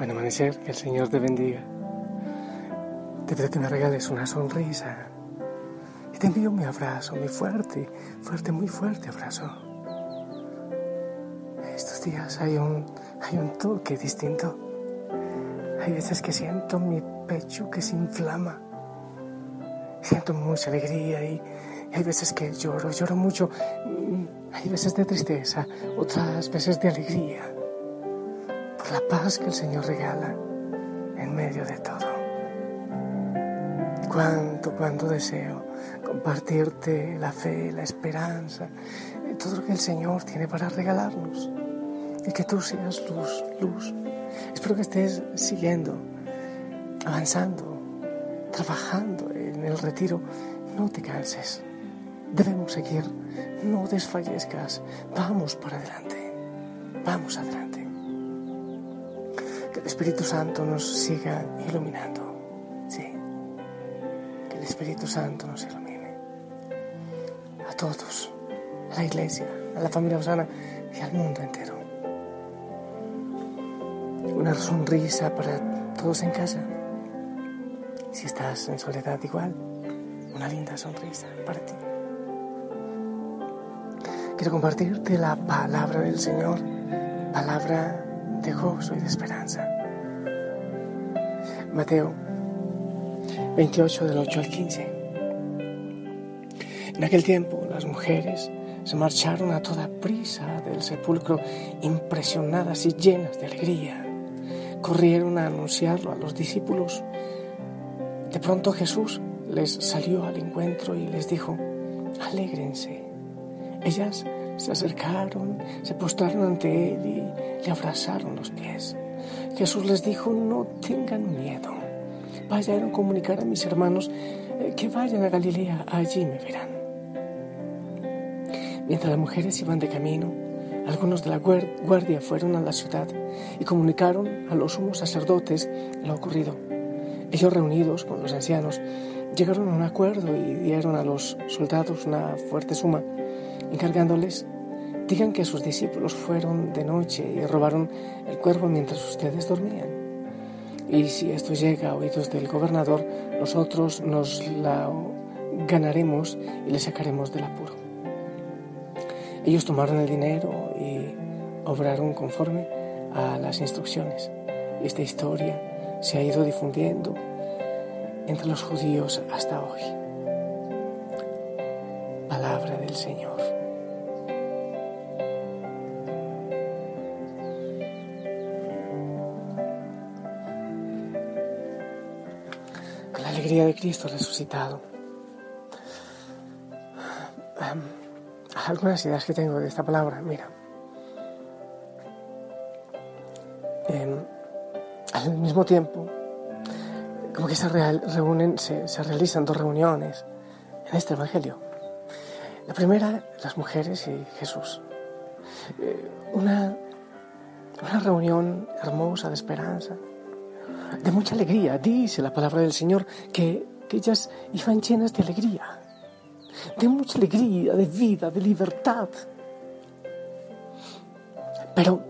Buen amanecer, que el Señor te bendiga. Te pido que me regales una sonrisa. Y te envío mi abrazo, mi fuerte, fuerte, muy fuerte abrazo. Estos días hay un, hay un toque distinto. Hay veces que siento mi pecho que se inflama. Siento mucha alegría y, y hay veces que lloro, lloro mucho. Hay veces de tristeza, otras veces de alegría la paz que el Señor regala en medio de todo. Cuánto, cuánto deseo compartirte la fe, la esperanza, todo lo que el Señor tiene para regalarnos. Y que tú seas luz, luz. Espero que estés siguiendo, avanzando, trabajando en el retiro. No te canses. Debemos seguir. No desfallezcas. Vamos para adelante. Vamos adelante. Espíritu Santo nos siga iluminando. Sí. Que el Espíritu Santo nos ilumine. A todos, a la iglesia, a la familia Osana y al mundo entero. Una sonrisa para todos en casa. Si estás en soledad igual, una linda sonrisa para ti. Quiero compartirte la palabra del Señor, palabra de gozo y de esperanza. Mateo 28 del 8 al 15. En aquel tiempo las mujeres se marcharon a toda prisa del sepulcro impresionadas y llenas de alegría. Corrieron a anunciarlo a los discípulos. De pronto Jesús les salió al encuentro y les dijo, alégrense. Ellas se acercaron, se postraron ante él y le abrazaron los pies. Jesús les dijo, no tengan miedo. Vayan a comunicar a mis hermanos eh, que vayan a Galilea, allí me verán. Mientras las mujeres iban de camino, algunos de la guardia fueron a la ciudad y comunicaron a los sumos sacerdotes lo ocurrido. Ellos reunidos con los ancianos llegaron a un acuerdo y dieron a los soldados una fuerte suma encargándoles, digan que sus discípulos fueron de noche y robaron el cuerpo mientras ustedes dormían. Y si esto llega a oídos del gobernador, nosotros nos la ganaremos y le sacaremos del apuro. Ellos tomaron el dinero y obraron conforme a las instrucciones. Esta historia se ha ido difundiendo entre los judíos hasta hoy. Palabra del Señor. alegría de Cristo resucitado. algunas ideas que tengo de esta palabra, mira. al mismo tiempo, como que se, reúnen, se, realizan dos reuniones en este Evangelio. La primera, las mujeres y Jesús. Eh, una, una reunión hermosa de esperanza, de mucha alegría. Dice la palabra del Señor que, ellas iban llenas de alegría, de mucha alegría, de vida, de libertad. Pero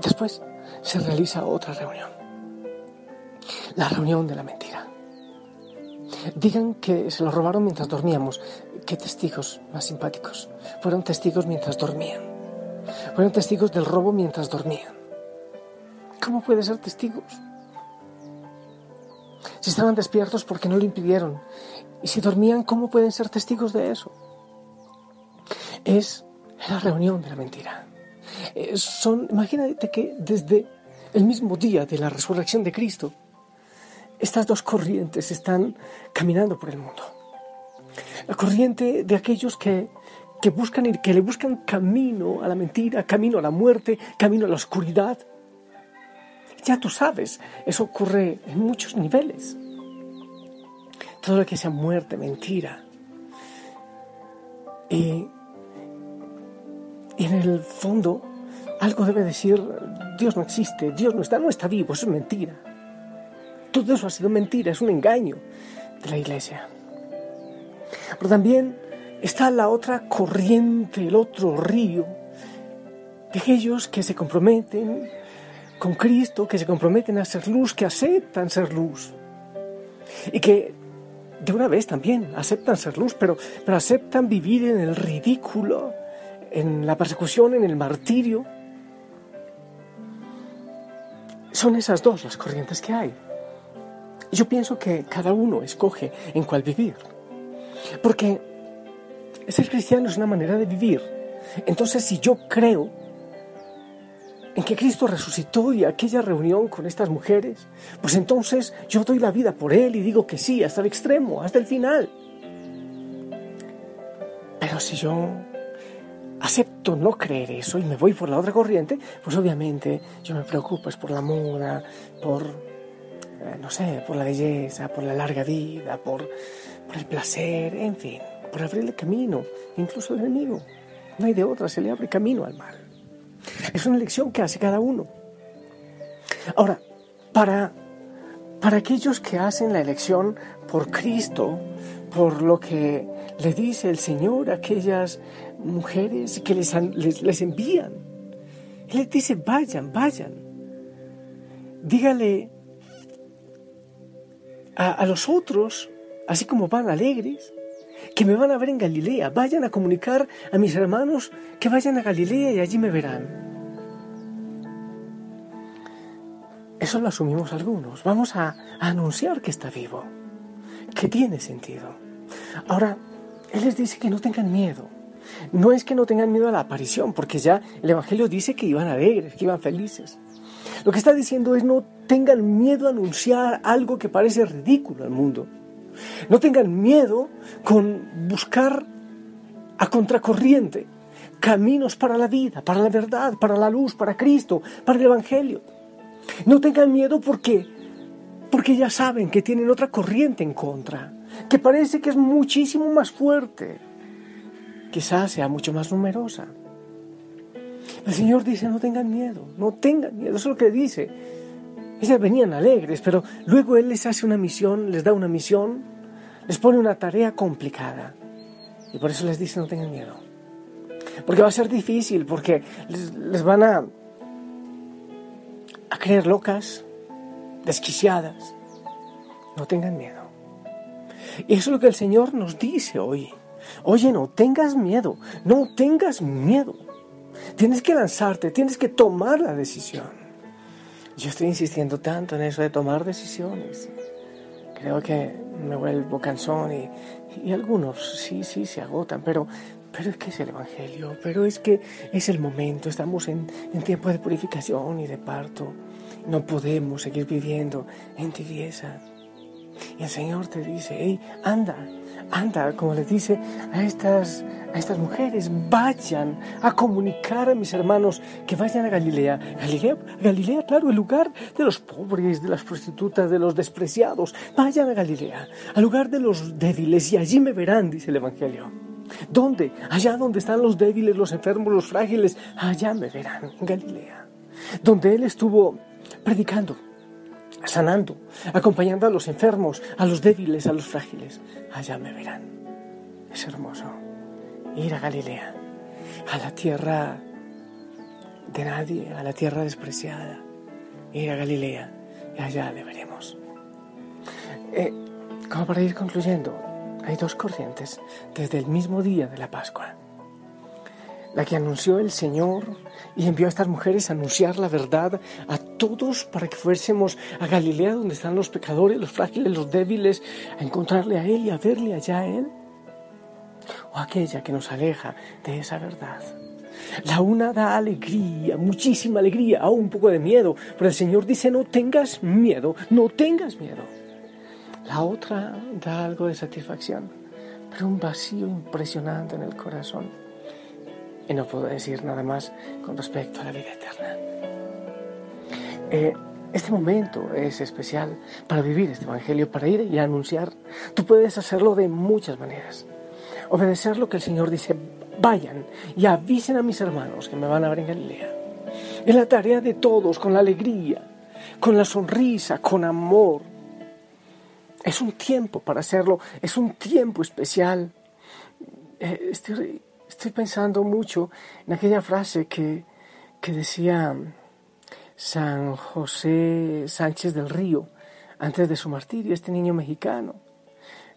después se realiza otra reunión, la reunión de la mentira. Digan que se lo robaron mientras dormíamos. Qué testigos más simpáticos. Fueron testigos mientras dormían. Fueron testigos del robo mientras dormían. ¿Cómo puede ser testigos? Si estaban despiertos, ¿por qué no lo impidieron? Y si dormían, ¿cómo pueden ser testigos de eso? Es la reunión de la mentira. Eh, son, imagínate que desde el mismo día de la resurrección de Cristo, estas dos corrientes están caminando por el mundo. La corriente de aquellos que, que buscan ir, que le buscan camino a la mentira, camino a la muerte, camino a la oscuridad. Ya tú sabes, eso ocurre en muchos niveles. Todo lo que sea muerte, mentira. Y, en el fondo, algo debe decir, Dios no existe, Dios no está, no está vivo, eso es mentira. Todo eso ha sido mentira, es un engaño de la iglesia. Pero también está la otra corriente, el otro río, de aquellos que se comprometen con Cristo, que se comprometen a ser luz, que aceptan ser luz. Y que de una vez también aceptan ser luz, pero, pero aceptan vivir en el ridículo, en la persecución, en el martirio. Son esas dos las corrientes que hay. Yo pienso que cada uno escoge en cuál vivir. Porque ser cristiano es una manera de vivir. Entonces, si yo creo en que Cristo resucitó y aquella reunión con estas mujeres, pues entonces yo doy la vida por Él y digo que sí, hasta el extremo, hasta el final. Pero si yo acepto no creer eso y me voy por la otra corriente, pues obviamente yo me preocupo es por la moda, por, eh, no sé, por la belleza, por la larga vida, por, el placer, en fin, por abrirle camino, incluso al enemigo. No hay de otra, se le abre camino al mal. Es una elección que hace cada uno. Ahora, para, para aquellos que hacen la elección por Cristo, por lo que le dice el Señor a aquellas mujeres que les, les, envían, Él les dice, vayan, vayan. Dígale a, a los otros así como van alegres, que me van a ver en Galilea. Vayan a comunicar a mis hermanos que vayan a Galilea y allí me verán. Eso lo asumimos algunos. Vamos a, anunciar que está vivo, que tiene sentido. Ahora, Él les dice que no tengan miedo. No es que no tengan miedo a la aparición, porque ya el Evangelio dice que iban alegres, que iban felices. Lo que está diciendo es no tengan miedo a anunciar algo que parece ridículo al mundo. No tengan miedo con buscar a contracorriente caminos para la vida, para la verdad, para la luz, para Cristo, para el Evangelio. No tengan miedo porque porque ya saben que tienen otra corriente en contra, que parece que es muchísimo más fuerte, quizás sea mucho más numerosa. El Señor dice, no tengan miedo, no tengan miedo, eso es lo que dice. Ellas venían alegres, pero luego Él les hace una misión, les da una misión, les pone una tarea complicada. Y por eso les dice no tengan miedo. Porque va a ser difícil, porque les, van a, a creer locas, desquiciadas. No tengan miedo. Y eso es lo que el Señor nos dice hoy. Oye, no tengas miedo, no tengas miedo. Tienes que lanzarte, tienes que tomar la decisión. Yo estoy insistiendo tanto en eso de tomar decisiones. Creo que me vuelvo cansón y, y algunos sí, sí se agotan, pero, pero es que es el Evangelio, pero es que es el momento, estamos en, en tiempo de purificación y de parto. No podemos seguir viviendo en tibieza. Y el Señor te dice, hey, anda, anda, como le dice a estas, a estas mujeres, vayan a comunicar a mis hermanos que vayan a Galilea. Galilea, Galilea, claro, el lugar de los pobres, de las prostitutas, de los despreciados. Vayan a Galilea, al lugar de los débiles, y allí me verán, dice el Evangelio. ¿Dónde? Allá donde están los débiles, los enfermos, los frágiles, allá me verán, en Galilea. Donde Él estuvo predicando sanando, acompañando a los enfermos, a los débiles, a los frágiles. Allá me verán. Es hermoso ir a Galilea, a la tierra de nadie, a la tierra despreciada. Ir a Galilea y allá le veremos. Eh, como para ir concluyendo, hay dos corrientes desde el mismo día de la Pascua. la que anunció el Señor y envió a estas mujeres a anunciar la verdad a todos para que fuésemos a Galilea donde están los pecadores, los frágiles, los débiles, a encontrarle a Él y a verle allá a Él? ¿O aquella que nos aleja de esa verdad? La una da alegría, muchísima alegría, aún un poco de miedo, pero el Señor dice no tengas miedo, no tengas miedo. La otra da algo de satisfacción, pero un vacío impresionante en el corazón. Y no puedo decir nada más con respecto a la vida eterna. Eh, este momento es especial para vivir este Evangelio, para ir y anunciar. Tú puedes hacerlo de muchas maneras. Obedecer lo que el Señor dice, vayan y avisen a mis hermanos que me van a ver en Galilea. Es la tarea de todos, con la alegría, con la sonrisa, con amor. Es un tiempo para hacerlo, es un tiempo especial. Eh, estoy, estoy, pensando mucho en aquella frase que, que decía San José Sánchez del Río antes de su martirio, este niño mexicano.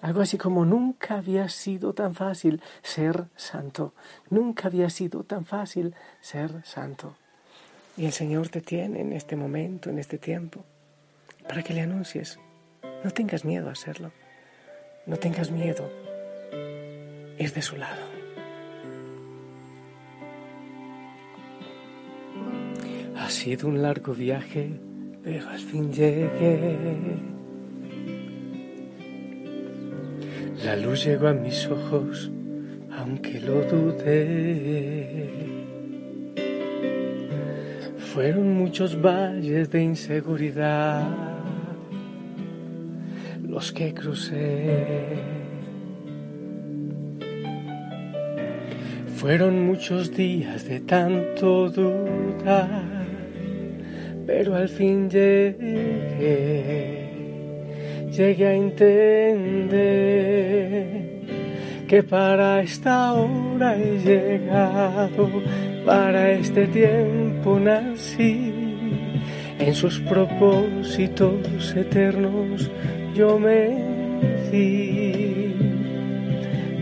Algo así como nunca había sido tan fácil ser santo, nunca había sido tan fácil ser santo. Y el Señor te tiene en este momento, en este tiempo, para que le anuncies. No tengas miedo a hacerlo, no tengas miedo, es de su lado. Sido un largo viaje, pero al fin llegué La luz llegó a mis ojos, aunque lo dudé. Fueron muchos valles de inseguridad los que crucé. Fueron muchos días de tanto dudar, pero al fin llegué llegué a entender que para esta hora he llegado, para este tiempo nací, en sus propósitos eternos yo me di.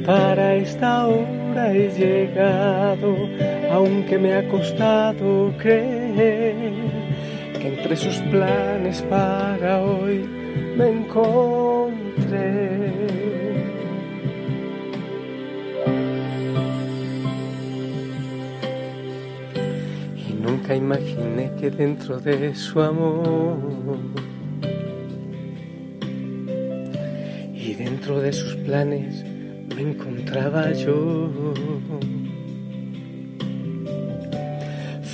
Para esta hora he llegado, aunque me ha costado creer que entre sus planes para hoy me encontré. Y nunca imaginé que dentro de su amor y dentro de sus planes me encontraba yo.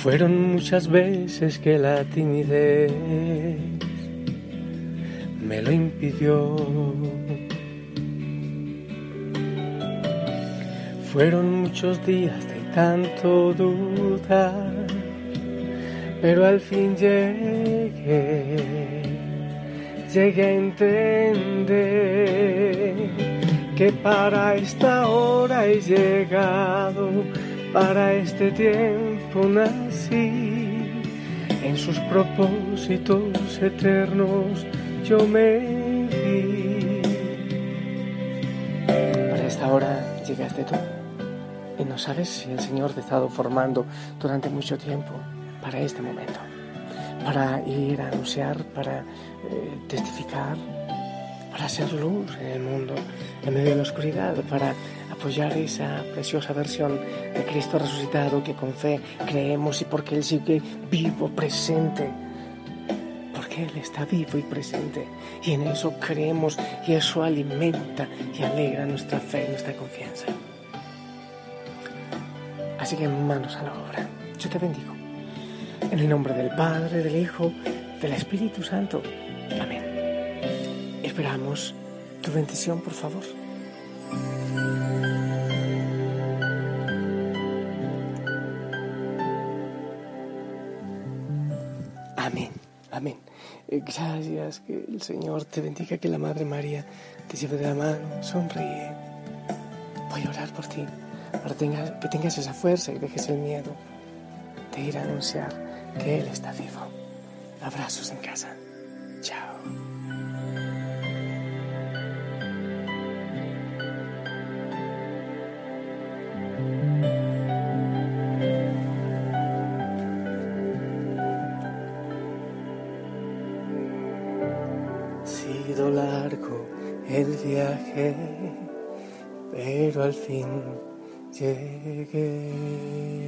Fueron muchas veces que la timidez me lo impidió. Fueron muchos días de tanto dudar, pero al fin llegué, llegué a entender que para esta hora he llegado, para este tiempo nací, en sus propósitos eternos yo me vi. Para esta hora llegaste tú y no sabes si el Señor te ha estado formando durante mucho tiempo para este momento, para ir a anunciar, para eh, testificar, para hacer luz en el mundo, en medio de la oscuridad, para apoyar esa preciosa versión de Cristo resucitado que con fe creemos y porque Él sigue vivo, presente él está vivo y presente y en eso creemos y eso alimenta y alegra nuestra fe y nuestra confianza. Así que manos a la obra. Yo te bendigo. En el nombre del Padre, del Hijo, del Espíritu Santo. Amén. Esperamos tu bendición, por favor. Amén. Amén. Eh, gracias, que el Señor te bendiga, que la Madre María te lleve de la mano, sonríe. Voy a orar por ti, para que tengas esa fuerza y dejes el miedo de ir a anunciar que Él está vivo. Abrazos en casa. Pero al fin llegué.